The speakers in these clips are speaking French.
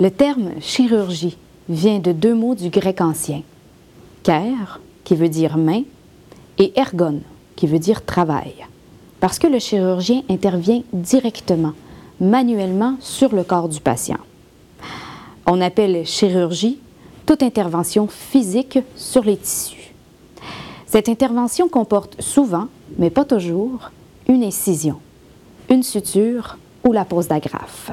Le terme chirurgie vient de deux mots du grec ancien. Ker, qui veut dire main, et ergon, qui veut dire travail. Parce que le chirurgien intervient directement, manuellement sur le corps du patient. On appelle chirurgie toute intervention physique sur les tissus. Cette intervention comporte souvent, mais pas toujours, une incision, une suture ou la pose d'agrafe.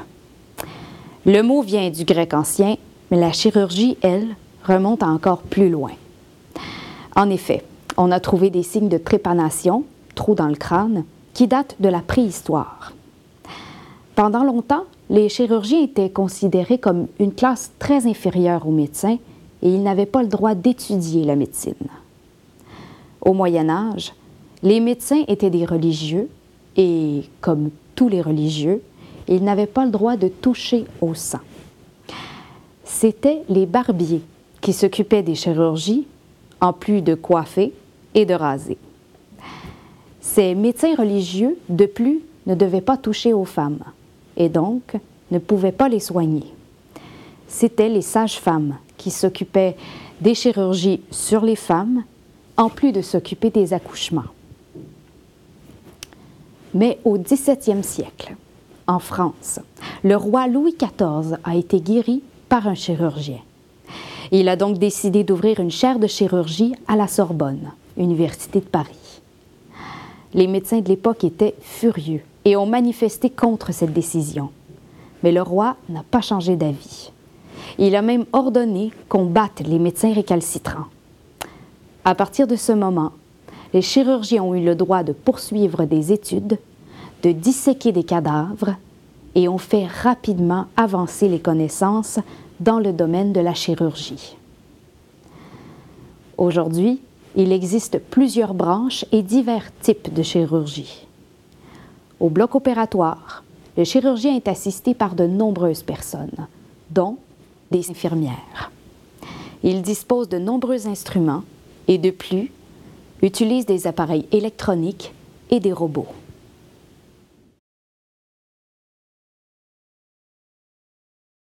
Le mot vient du grec ancien, mais la chirurgie, elle, remonte encore plus loin. En effet, on a trouvé des signes de trépanation, trous dans le crâne, qui datent de la préhistoire. Pendant longtemps, les chirurgiens étaient considérés comme une classe très inférieure aux médecins et ils n'avaient pas le droit d'étudier la médecine. Au Moyen Âge, les médecins étaient des religieux et, comme tous les religieux, ils n'avaient pas le droit de toucher au sang. C'étaient les barbiers qui s'occupaient des chirurgies, en plus de coiffer et de raser. Ces médecins religieux, de plus, ne devaient pas toucher aux femmes et donc ne pouvaient pas les soigner. C'étaient les sages-femmes qui s'occupaient des chirurgies sur les femmes, en plus de s'occuper des accouchements. Mais au XVIIe siècle, en France, le roi Louis XIV a été guéri par un chirurgien. Il a donc décidé d'ouvrir une chaire de chirurgie à la Sorbonne, Université de Paris. Les médecins de l'époque étaient furieux et ont manifesté contre cette décision. Mais le roi n'a pas changé d'avis. Il a même ordonné qu'on batte les médecins récalcitrants. À partir de ce moment, les chirurgiens ont eu le droit de poursuivre des études, de disséquer des cadavres et ont fait rapidement avancer les connaissances dans le domaine de la chirurgie. Aujourd'hui, il existe plusieurs branches et divers types de chirurgie. Au bloc opératoire, le chirurgien est assisté par de nombreuses personnes, dont des infirmières. Il dispose de nombreux instruments et de plus, utilise des appareils électroniques et des robots.